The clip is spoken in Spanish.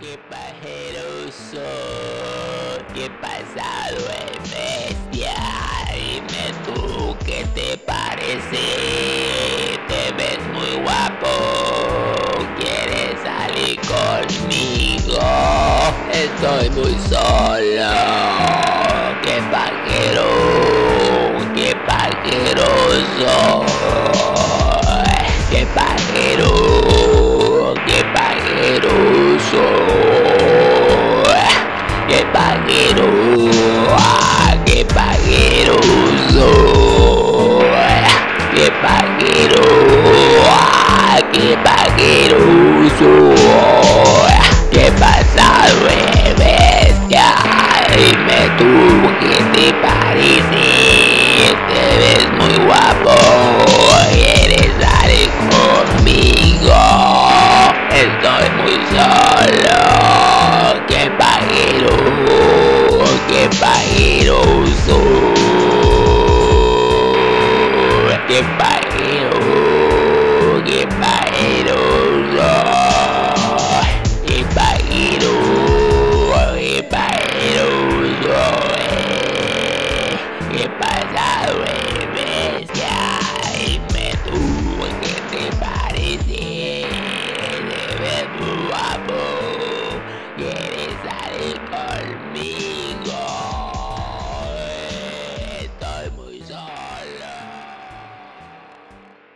qué pajeroso, qué pasado es bestia. Dime tú qué te parece, te ves muy guapo, quieres salir conmigo. Estoy muy solo, qué pajero, qué pajeroso, ah, qué pajeroso, qué pasado es bestia, dime tú qué te parece, te ves muy guapo, quieres salir conmigo, estoy muy solo, que paguero, que paguero, soy, que paguero, que paguero, soy, que pasado el bestia y me tuvo que te parece, debe tu amor.